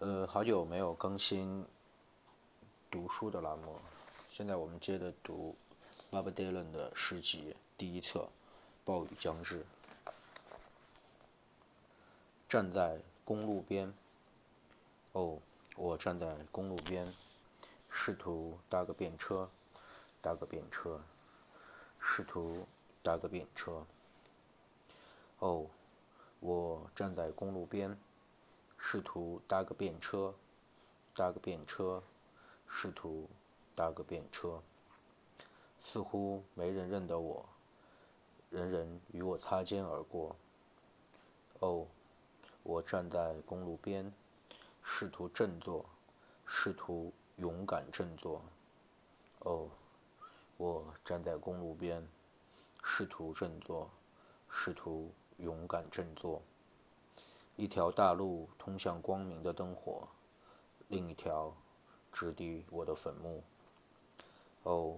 呃，好久没有更新读书的栏目，现在我们接着读 Bob Dylan 的诗集第一册《暴雨将至》。站在公路边，哦，我站在公路边，试图搭个便车，搭个便车，试图搭个便车。哦，我站在公路边。试图搭个便车，搭个便车，试图搭个便车。似乎没人认得我，人人与我擦肩而过。哦，我站在公路边，试图振作，试图勇敢振作。哦，我站在公路边，试图振作，试图勇敢振作。一条大路通向光明的灯火，另一条直抵我的坟墓。哦，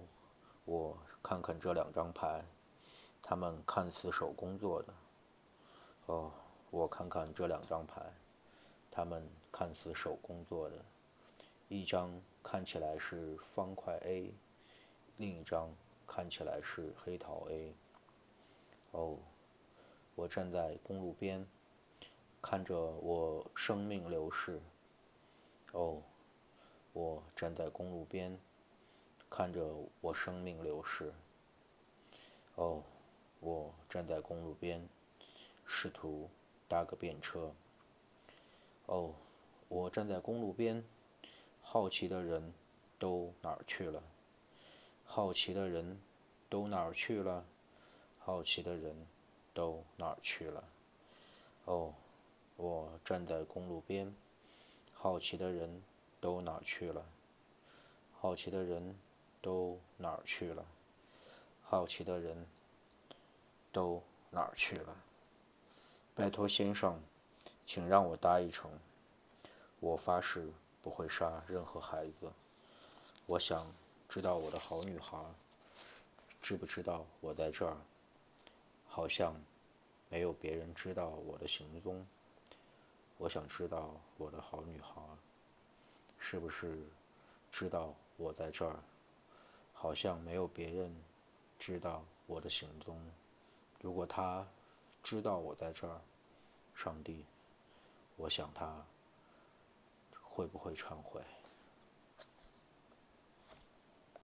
我看看这两张牌，他们看似手工做的。哦，我看看这两张牌，他们看似手工做的。一张看起来是方块 A，另一张看起来是黑桃 A。哦，我站在公路边。看着我生命流逝，哦，我站在公路边，看着我生命流逝，哦，我站在公路边，试图搭个便车，哦，我站在公路边，好奇的人都哪儿去了？好奇的人都哪儿去了？好奇的人都哪儿去了？哦。我站在公路边，好奇的人都哪儿去了？好奇的人都哪儿去了？好奇的人都哪儿去了？拜托先生，请让我搭一程。我发誓不会杀任何孩子。我想知道我的好女孩知不知道我在这儿？好像没有别人知道我的行踪。我想知道我的好女孩是不是知道我在这儿？好像没有别人知道我的行踪。如果她知道我在这儿，上帝，我想她会不会忏悔？